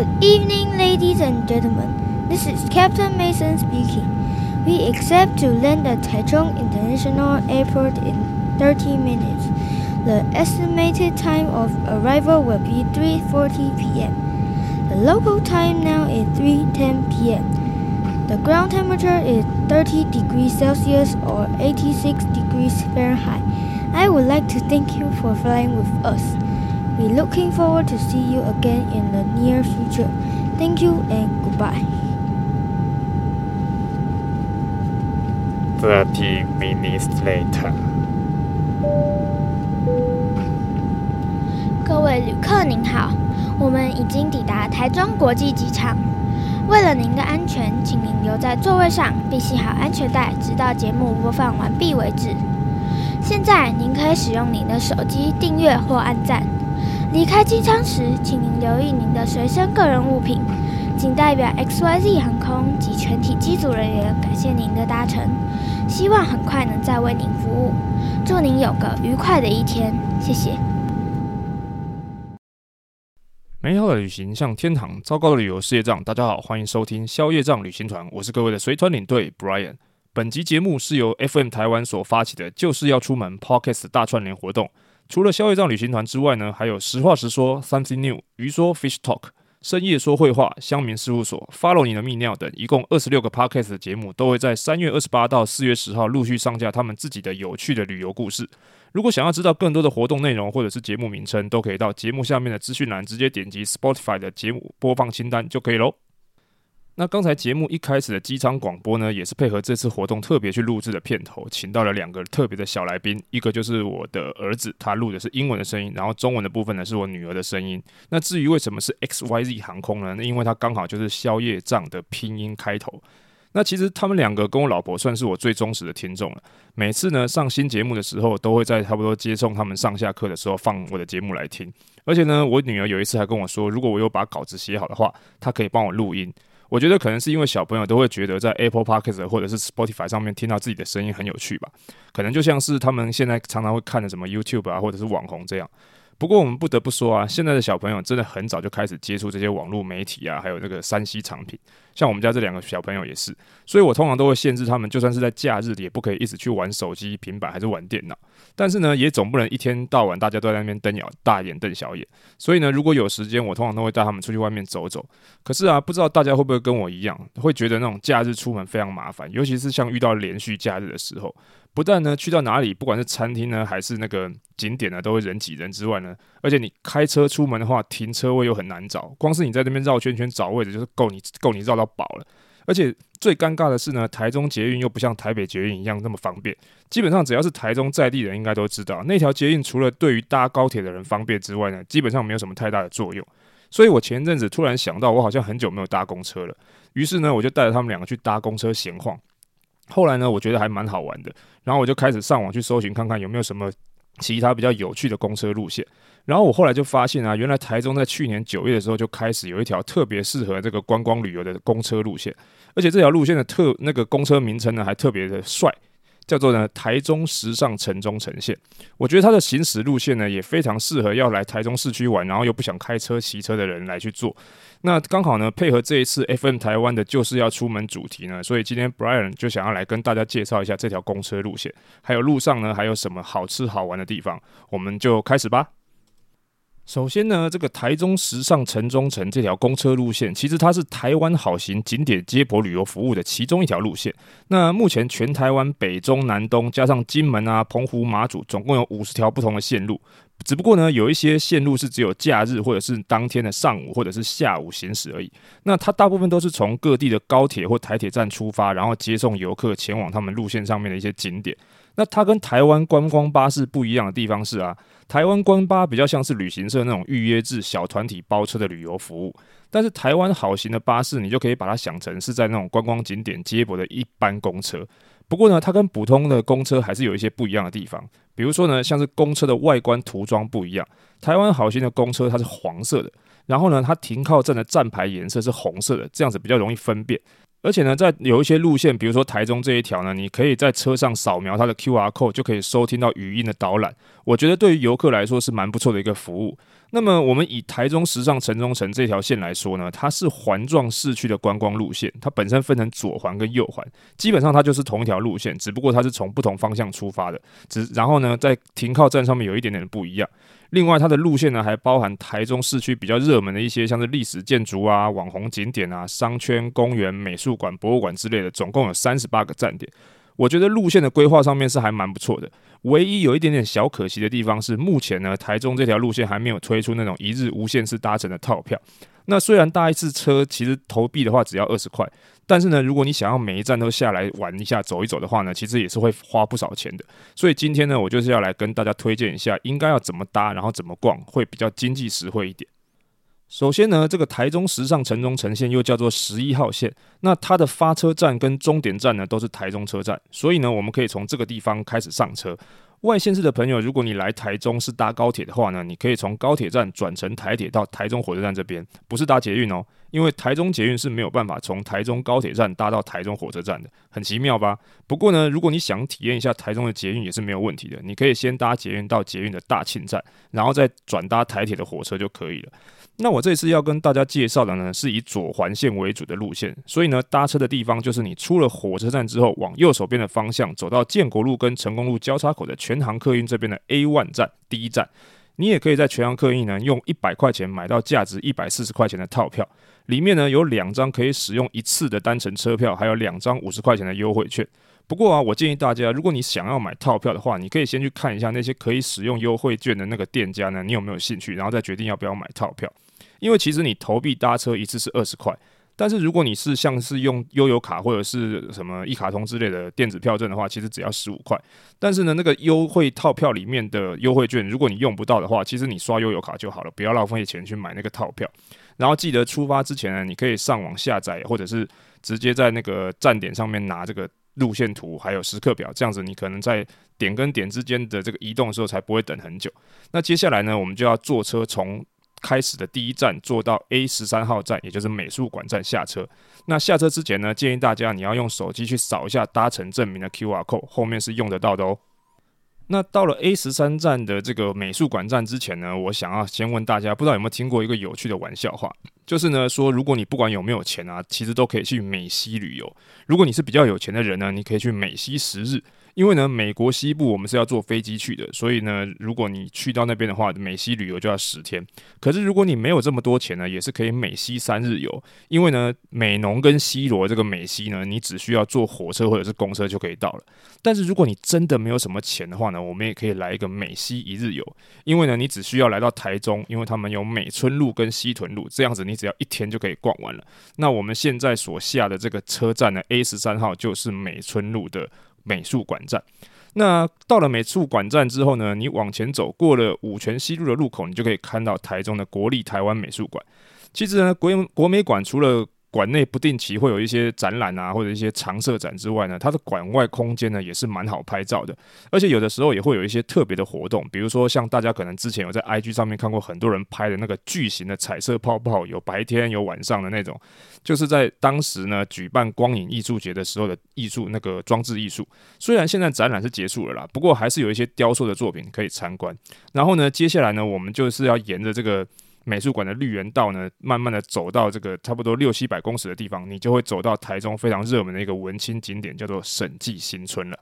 Good evening, ladies and gentlemen. This is Captain Mason speaking. We expect to land at Taichung International Airport in 30 minutes. The estimated time of arrival will be 3:40 p.m. The local time now is 3:10 p.m. The ground temperature is 30 degrees Celsius or 86 degrees Fahrenheit. I would like to thank you for flying with us. We're looking forward to see you again in the near future. Thank you and goodbye. Thirty minutes later. 各位旅客您好，我们已经抵达台中国际机场。为了您的安全，请您留在座位上，并系好安全带，直到节目播放完毕为止。现在您可以使用您的手机订阅或按赞。离开机舱时，请您留意您的随身个人物品。仅代表 XYZ 航空及全体机组人员感谢您的搭乘，希望很快能再为您服务。祝您有个愉快的一天，谢谢。美好的旅行像天堂，糟糕的旅游是业障。大家好，欢迎收听消业障旅行团，我是各位的随团领队 Brian。本集节目是由 FM 台湾所发起的，就是要出门 Podcast 大串联活动。除了消业障旅行团之外呢，还有实话实说 Something New、鱼说 Fish Talk、深夜说绘话、乡民事务所、Follow 你的泌尿等，一共二十六个 Podcast 的节目，都会在三月二十八到四月十号陆续上架他们自己的有趣的旅游故事。如果想要知道更多的活动内容或者是节目名称，都可以到节目下面的资讯栏直接点击 Spotify 的节目播放清单就可以喽。那刚才节目一开始的机舱广播呢，也是配合这次活动特别去录制的片头，请到了两个特别的小来宾，一个就是我的儿子，他录的是英文的声音，然后中文的部分呢是我女儿的声音。那至于为什么是 XYZ 航空呢？那因为它刚好就是消业障的拼音开头。那其实他们两个跟我老婆算是我最忠实的听众了。每次呢上新节目的时候，都会在差不多接送他们上下课的时候放我的节目来听。而且呢，我女儿有一次还跟我说，如果我有把稿子写好的话，她可以帮我录音。我觉得可能是因为小朋友都会觉得在 Apple Podcast 或者是 Spotify 上面听到自己的声音很有趣吧。可能就像是他们现在常常会看的什么 YouTube 啊，或者是网红这样。不过我们不得不说啊，现在的小朋友真的很早就开始接触这些网络媒体啊，还有那个 3C 产品。像我们家这两个小朋友也是，所以我通常都会限制他们，就算是在假日里也不可以一直去玩手机、平板还是玩电脑。但是呢，也总不能一天到晚大家都在那边瞪眼大眼瞪小眼。所以呢，如果有时间，我通常都会带他们出去外面走走。可是啊，不知道大家会不会跟我一样，会觉得那种假日出门非常麻烦，尤其是像遇到连续假日的时候。不但呢，去到哪里，不管是餐厅呢，还是那个景点呢，都会人挤人之外呢，而且你开车出门的话，停车位又很难找，光是你在那边绕圈圈找位置，就是够你够你绕到饱了。而且最尴尬的是呢，台中捷运又不像台北捷运一样那么方便。基本上只要是台中在地人，应该都知道，那条捷运除了对于搭高铁的人方便之外呢，基本上没有什么太大的作用。所以我前阵子突然想到，我好像很久没有搭公车了，于是呢，我就带着他们两个去搭公车闲晃。后来呢，我觉得还蛮好玩的，然后我就开始上网去搜寻，看看有没有什么其他比较有趣的公车路线。然后我后来就发现啊，原来台中在去年九月的时候就开始有一条特别适合这个观光旅游的公车路线，而且这条路线的特那个公车名称呢还特别的帅。叫做呢台中时尚城中呈现，我觉得它的行驶路线呢也非常适合要来台中市区玩，然后又不想开车骑车的人来去做。那刚好呢配合这一次 FM 台湾的就是要出门主题呢，所以今天 Brian 就想要来跟大家介绍一下这条公车路线，还有路上呢还有什么好吃好玩的地方，我们就开始吧。首先呢，这个台中时尚城中城这条公车路线，其实它是台湾好行景点接驳旅游服务的其中一条路线。那目前全台湾北中南东加上金门啊、澎湖、马祖，总共有五十条不同的线路。只不过呢，有一些线路是只有假日或者是当天的上午或者是下午行驶而已。那它大部分都是从各地的高铁或台铁站出发，然后接送游客前往他们路线上面的一些景点。那它跟台湾观光巴士不一样的地方是啊，台湾观巴比较像是旅行社那种预约制小团体包车的旅游服务，但是台湾好行的巴士，你就可以把它想成是在那种观光景点接驳的一般公车。不过呢，它跟普通的公车还是有一些不一样的地方，比如说呢，像是公车的外观涂装不一样，台湾好行的公车它是黄色的，然后呢，它停靠站的站牌颜色是红色的，这样子比较容易分辨。而且呢，在有一些路线，比如说台中这一条呢，你可以在车上扫描它的 QR code，就可以收听到语音的导览。我觉得对于游客来说是蛮不错的一个服务。那么我们以台中时尚城中城这条线来说呢，它是环状市区的观光路线，它本身分成左环跟右环，基本上它就是同一条路线，只不过它是从不同方向出发的，只然后呢，在停靠站上面有一点点的不一样。另外，它的路线呢还包含台中市区比较热门的一些像是历史建筑啊、网红景点啊、商圈、公园、美术馆、博物馆之类的，总共有三十八个站点。我觉得路线的规划上面是还蛮不错的，唯一有一点点小可惜的地方是，目前呢台中这条路线还没有推出那种一日无限次搭乘的套票。那虽然搭一次车其实投币的话只要二十块，但是呢，如果你想要每一站都下来玩一下、走一走的话呢，其实也是会花不少钱的。所以今天呢，我就是要来跟大家推荐一下应该要怎么搭，然后怎么逛，会比较经济实惠一点。首先呢，这个台中时尚城中城线又叫做十一号线，那它的发车站跟终点站呢都是台中车站，所以呢，我们可以从这个地方开始上车。外县市的朋友，如果你来台中是搭高铁的话呢，你可以从高铁站转乘台铁到台中火车站这边，不是搭捷运哦，因为台中捷运是没有办法从台中高铁站搭到台中火车站的，很奇妙吧？不过呢，如果你想体验一下台中的捷运也是没有问题的，你可以先搭捷运到捷运的大庆站，然后再转搭台铁的火车就可以了。那我这次要跟大家介绍的呢，是以左环线为主的路线，所以呢，搭车的地方就是你出了火车站之后，往右手边的方向走到建国路跟成功路交叉口的全航客运这边的 A one 站第一站。你也可以在全航客运呢，用一百块钱买到价值一百四十块钱的套票，里面呢有两张可以使用一次的单程车票，还有两张五十块钱的优惠券。不过啊，我建议大家，如果你想要买套票的话，你可以先去看一下那些可以使用优惠券的那个店家呢，你有没有兴趣，然后再决定要不要买套票。因为其实你投币搭车一次是二十块，但是如果你是像是用悠游卡或者是什么一卡通之类的电子票证的话，其实只要十五块。但是呢，那个优惠套票里面的优惠券，如果你用不到的话，其实你刷悠游卡就好了，不要浪费钱去买那个套票。然后记得出发之前呢，你可以上网下载，或者是直接在那个站点上面拿这个路线图还有时刻表，这样子你可能在点跟点之间的这个移动的时候才不会等很久。那接下来呢，我们就要坐车从开始的第一站坐到 A 十三号站，也就是美术馆站下车。那下车之前呢，建议大家你要用手机去扫一下搭乘证明的 QR code，后面是用得到的哦。那到了 A 十三站的这个美术馆站之前呢，我想要先问大家，不知道有没有听过一个有趣的玩笑话，就是呢说，如果你不管有没有钱啊，其实都可以去美西旅游。如果你是比较有钱的人呢，你可以去美西十日。因为呢，美国西部我们是要坐飞机去的，所以呢，如果你去到那边的话，美西旅游就要十天。可是如果你没有这么多钱呢，也是可以美西三日游。因为呢，美农跟西罗这个美西呢，你只需要坐火车或者是公车就可以到了。但是如果你真的没有什么钱的话呢，我们也可以来一个美西一日游。因为呢，你只需要来到台中，因为他们有美村路跟西屯路，这样子你只要一天就可以逛完了。那我们现在所下的这个车站呢，A 十三号就是美村路的。美术馆站，那到了美术馆站之后呢，你往前走过了五泉西路的路口，你就可以看到台中的国立台湾美术馆。其实呢，国国美馆除了馆内不定期会有一些展览啊，或者一些常设展之外呢，它的馆外空间呢也是蛮好拍照的，而且有的时候也会有一些特别的活动，比如说像大家可能之前有在 IG 上面看过很多人拍的那个巨型的彩色泡泡，有白天有晚上的那种，就是在当时呢举办光影艺术节的时候的艺术那个装置艺术。虽然现在展览是结束了啦，不过还是有一些雕塑的作品可以参观。然后呢，接下来呢，我们就是要沿着这个。美术馆的绿园道呢，慢慢的走到这个差不多六七百公尺的地方，你就会走到台中非常热门的一个文青景点，叫做审计新村了。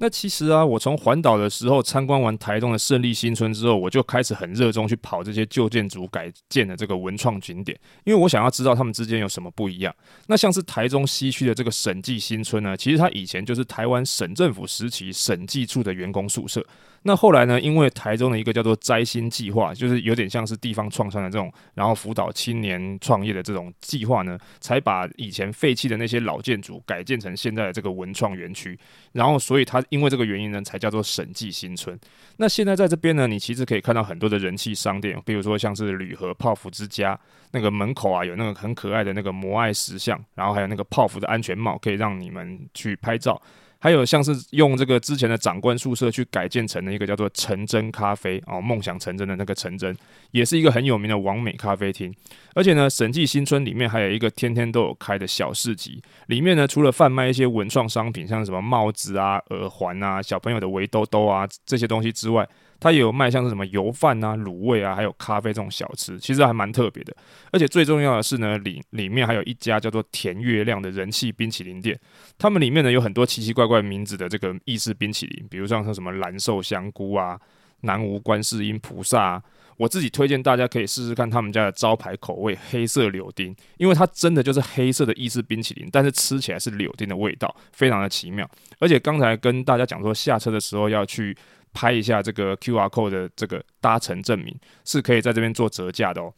那其实啊，我从环岛的时候参观完台中的胜利新村之后，我就开始很热衷去跑这些旧建筑改建的这个文创景点，因为我想要知道他们之间有什么不一样。那像是台中西区的这个审计新村呢，其实它以前就是台湾省政府时期审计处的员工宿舍。那后来呢，因为台中的一个叫做摘星计划，就是有点像是地方创生的这种，然后辅导青年创业的这种计划呢，才把以前废弃的那些老建筑改建成现在的这个文创园区。然后，所以它因为这个原因呢，才叫做审计新村。那现在在这边呢，你其实可以看到很多的人气商店，比如说像是铝合泡芙之家，那个门口啊有那个很可爱的那个摩艾石像，然后还有那个泡芙的安全帽，可以让你们去拍照。还有像是用这个之前的长官宿舍去改建成的一个叫做成真咖啡哦，梦想成真的那个成真，也是一个很有名的完美咖啡厅。而且呢，审计新村里面还有一个天天都有开的小市集，里面呢除了贩卖一些文创商品，像什么帽子啊、耳环啊、小朋友的围兜兜啊这些东西之外，它也有卖像是什么油饭啊、卤味啊，还有咖啡这种小吃，其实还蛮特别的。而且最重要的是呢，里里面还有一家叫做甜月亮的人气冰淇淋店，他们里面呢有很多奇奇怪怪名字的这个意式冰淇淋，比如像说什么蓝瘦香菇啊、南无观世音菩萨啊。我自己推荐大家可以试试看他们家的招牌口味黑色柳丁，因为它真的就是黑色的意式冰淇淋，但是吃起来是柳丁的味道，非常的奇妙。而且刚才跟大家讲说，下车的时候要去拍一下这个 QR code 的这个搭乘证明，是可以在这边做折价的哦。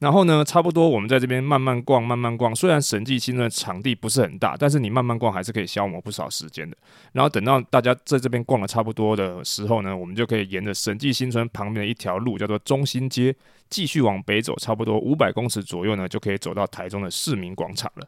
然后呢，差不多我们在这边慢慢逛，慢慢逛。虽然审计新村的场地不是很大，但是你慢慢逛还是可以消磨不少时间的。然后等到大家在这边逛了差不多的时候呢，我们就可以沿着审计新村旁边的一条路，叫做中心街，继续往北走，差不多五百公尺左右呢，就可以走到台中的市民广场了。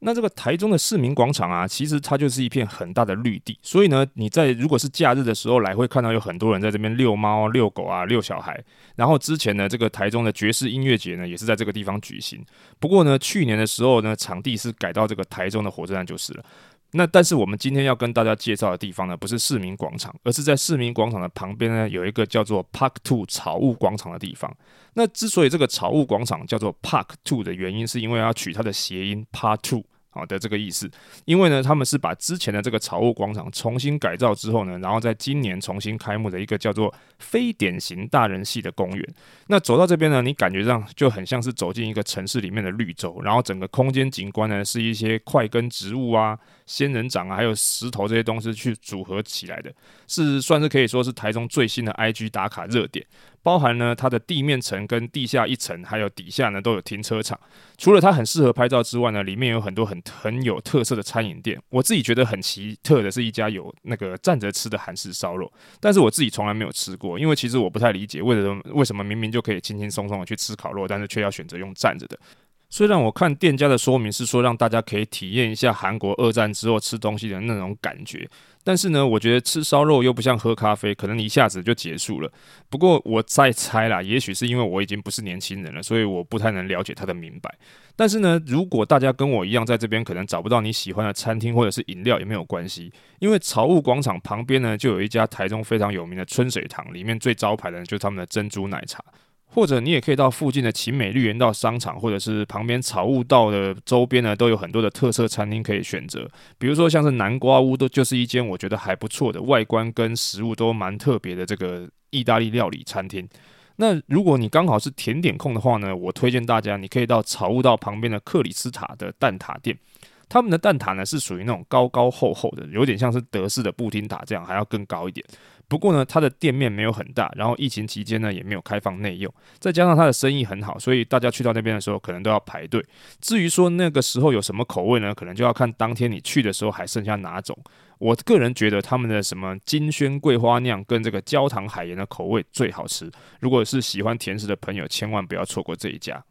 那这个台中的市民广场啊，其实它就是一片很大的绿地，所以呢，你在如果是假日的时候来，会看到有很多人在这边遛猫、遛狗啊、遛小孩。然后之前呢，这个台中的爵士音乐节呢，也是在这个地方举行。不过呢，去年的时候呢，场地是改到这个台中的火车站就是了。那但是我们今天要跟大家介绍的地方呢，不是市民广场，而是在市民广场的旁边呢，有一个叫做 Park Two 草物广场的地方。那之所以这个草物广场叫做 Park Two 的原因，是因为要取它的谐音 Part Two。好的，这个意思，因为呢，他们是把之前的这个草悟广场重新改造之后呢，然后在今年重新开幕的一个叫做非典型大人系的公园。那走到这边呢，你感觉上就很像是走进一个城市里面的绿洲，然后整个空间景观呢是一些块根植物啊、仙人掌啊，还有石头这些东西去组合起来的，是算是可以说是台中最新的 IG 打卡热点。包含呢，它的地面层跟地下一层，还有底下呢都有停车场。除了它很适合拍照之外呢，里面有很多很很有特色的餐饮店。我自己觉得很奇特的是一家有那个站着吃的韩式烧肉，但是我自己从来没有吃过，因为其实我不太理解为什么为什么明明就可以轻轻松松的去吃烤肉，但是却要选择用站着的。虽然我看店家的说明是说让大家可以体验一下韩国二战之后吃东西的那种感觉。但是呢，我觉得吃烧肉又不像喝咖啡，可能一下子就结束了。不过我再猜啦，也许是因为我已经不是年轻人了，所以我不太能了解他的明白。但是呢，如果大家跟我一样在这边可能找不到你喜欢的餐厅或者是饮料也没有关系，因为草悟广场旁边呢就有一家台中非常有名的春水堂，里面最招牌的就是他们的珍珠奶茶。或者你也可以到附近的勤美绿园道商场，或者是旁边草悟道的周边呢，都有很多的特色餐厅可以选择。比如说像是南瓜屋，都就是一间我觉得还不错的，外观跟食物都蛮特别的这个意大利料理餐厅。那如果你刚好是甜点控的话呢，我推荐大家你可以到草悟道旁边的克里斯塔的蛋挞店。他们的蛋挞呢是属于那种高高厚厚的，有点像是德式的布丁塔这样，还要更高一点。不过呢，它的店面没有很大，然后疫情期间呢也没有开放内用，再加上它的生意很好，所以大家去到那边的时候可能都要排队。至于说那个时候有什么口味呢，可能就要看当天你去的时候还剩下哪种。我个人觉得他们的什么金萱桂花酿跟这个焦糖海盐的口味最好吃。如果是喜欢甜食的朋友，千万不要错过这一家。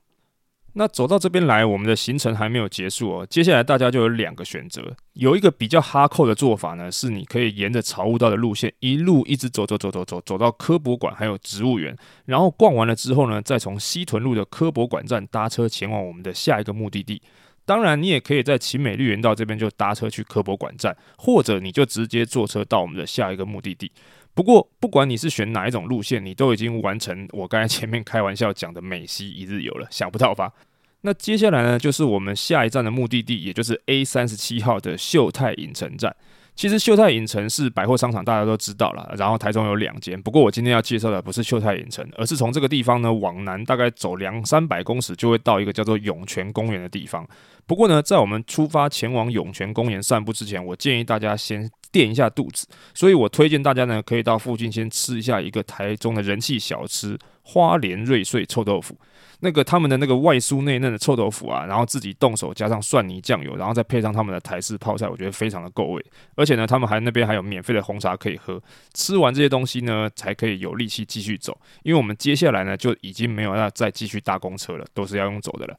那走到这边来，我们的行程还没有结束哦。接下来大家就有两个选择，有一个比较哈扣的做法呢，是你可以沿着草悟道的路线一路一直走走走走走，走到科博馆还有植物园，然后逛完了之后呢，再从西屯路的科博馆站搭车前往我们的下一个目的地。当然，你也可以在勤美绿园道这边就搭车去科博馆站，或者你就直接坐车到我们的下一个目的地。不过，不管你是选哪一种路线，你都已经完成我刚才前面开玩笑讲的美西一日游了，想不到吧？那接下来呢，就是我们下一站的目的地，也就是 A 三十七号的秀泰影城站。其实秀泰影城是百货商场，大家都知道了。然后台中有两间，不过我今天要介绍的不是秀泰影城，而是从这个地方呢往南大概走两三百公尺，就会到一个叫做涌泉公园的地方。不过呢，在我们出发前往涌泉公园散步之前，我建议大家先垫一下肚子，所以我推荐大家呢可以到附近先吃一下一个台中的人气小吃——花莲瑞穗臭豆腐。那个他们的那个外酥内嫩的臭豆腐啊，然后自己动手加上蒜泥酱油，然后再配上他们的台式泡菜，我觉得非常的够味。而且呢，他们还那边还有免费的红茶可以喝。吃完这些东西呢，才可以有力气继续走，因为我们接下来呢就已经没有要再继续搭公车了，都是要用走的了。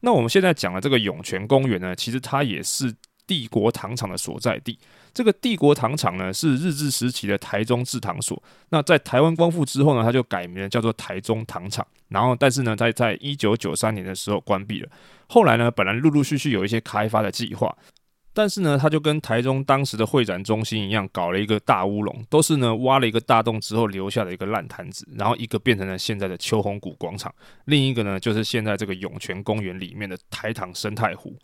那我们现在讲的这个涌泉公园呢，其实它也是帝国糖厂的所在地。这个帝国糖厂呢，是日治时期的台中制糖所。那在台湾光复之后呢，它就改名了，叫做台中糖厂。然后，但是呢，在在一九九三年的时候关闭了。后来呢，本来陆陆续续有一些开发的计划。但是呢，他就跟台中当时的会展中心一样，搞了一个大乌龙，都是呢挖了一个大洞之后留下的一个烂摊子，然后一个变成了现在的秋红谷广场，另一个呢就是现在这个涌泉公园里面的台糖生态湖。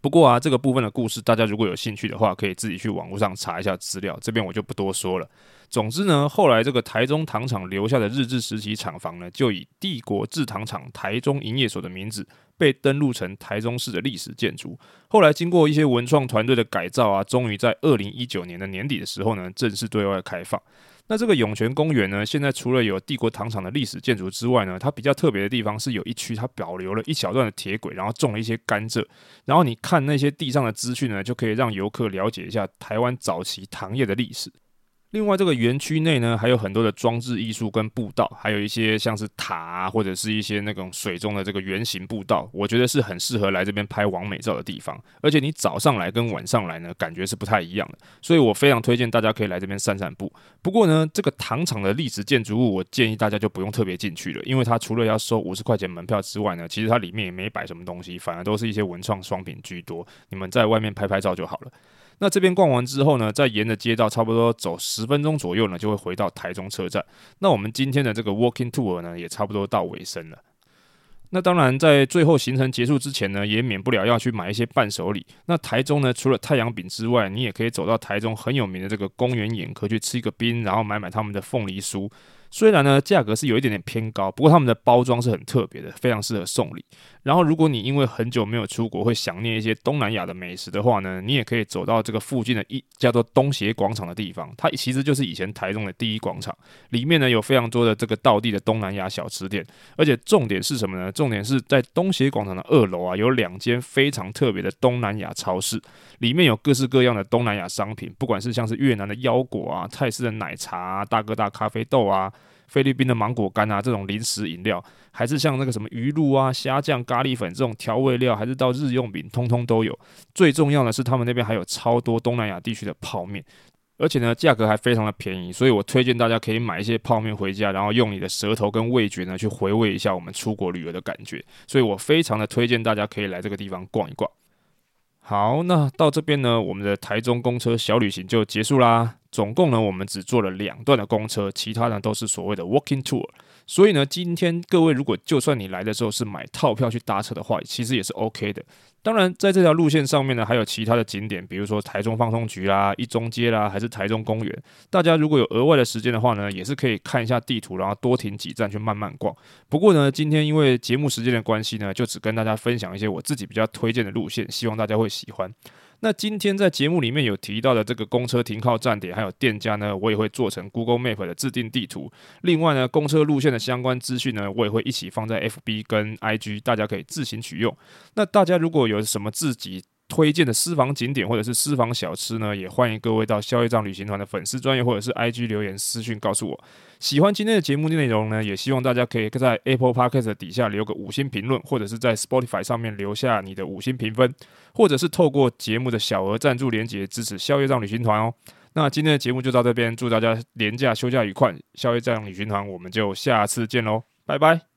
不过啊，这个部分的故事，大家如果有兴趣的话，可以自己去网络上查一下资料，这边我就不多说了。总之呢，后来这个台中糖厂留下的日治时期厂房呢，就以帝国制糖厂台中营业所的名字。被登录成台中市的历史建筑，后来经过一些文创团队的改造啊，终于在二零一九年的年底的时候呢，正式对外开放。那这个涌泉公园呢，现在除了有帝国糖厂的历史建筑之外呢，它比较特别的地方是有一区它保留了一小段的铁轨，然后种了一些甘蔗，然后你看那些地上的资讯呢，就可以让游客了解一下台湾早期糖业的历史。另外，这个园区内呢，还有很多的装置艺术跟步道，还有一些像是塔啊，或者是一些那种水中的这个圆形步道，我觉得是很适合来这边拍完美照的地方。而且你早上来跟晚上来呢，感觉是不太一样的，所以我非常推荐大家可以来这边散散步。不过呢，这个糖厂的历史建筑物，我建议大家就不用特别进去了，因为它除了要收五十块钱门票之外呢，其实它里面也没摆什么东西，反而都是一些文创商品居多。你们在外面拍拍照就好了。那这边逛完之后呢，再沿着街道差不多走十分钟左右呢，就会回到台中车站。那我们今天的这个 walking tour 呢，也差不多到尾声了。那当然，在最后行程结束之前呢，也免不了要去买一些伴手礼。那台中呢，除了太阳饼之外，你也可以走到台中很有名的这个公园眼科去吃一个冰，然后买买他们的凤梨酥。虽然呢，价格是有一点点偏高，不过他们的包装是很特别的，非常适合送礼。然后，如果你因为很久没有出国，会想念一些东南亚的美食的话呢，你也可以走到这个附近的一叫做东协广场的地方，它其实就是以前台中的第一广场。里面呢，有非常多的这个道地的东南亚小吃店，而且重点是什么呢？重点是在东协广场的二楼啊，有两间非常特别的东南亚超市，里面有各式各样的东南亚商品，不管是像是越南的腰果啊、泰式的奶茶、大哥大咖啡豆啊。菲律宾的芒果干啊，这种零食饮料，还是像那个什么鱼露啊、虾酱、咖喱粉这种调味料，还是到日用品，通通都有。最重要的是，他们那边还有超多东南亚地区的泡面，而且呢，价格还非常的便宜。所以我推荐大家可以买一些泡面回家，然后用你的舌头跟味觉呢，去回味一下我们出国旅游的感觉。所以我非常的推荐大家可以来这个地方逛一逛。好，那到这边呢，我们的台中公车小旅行就结束啦。总共呢，我们只坐了两段的公车，其他呢都是所谓的 walking tour。所以呢，今天各位如果就算你来的时候是买套票去搭车的话，其实也是 OK 的。当然，在这条路线上面呢，还有其他的景点，比如说台中放送局啦、一中街啦，还是台中公园。大家如果有额外的时间的话呢，也是可以看一下地图，然后多停几站去慢慢逛。不过呢，今天因为节目时间的关系呢，就只跟大家分享一些我自己比较推荐的路线，希望大家会喜欢。那今天在节目里面有提到的这个公车停靠站点还有店家呢，我也会做成 Google Map 的自定地图。另外呢，公车路线的相关资讯呢，我也会一起放在 FB 跟 IG，大家可以自行取用。那大家如果有什么自己推荐的私房景点或者是私房小吃呢，也欢迎各位到消业障旅行团的粉丝专业或者是 IG 留言私讯告诉我。喜欢今天的节目内容呢，也希望大家可以在 Apple Podcast 底下留个五星评论，或者是在 Spotify 上面留下你的五星评分，或者是透过节目的小额赞助连结支持消业障旅行团哦。那今天的节目就到这边，祝大家连假休假愉快，消业障旅行团我们就下次见喽，拜拜。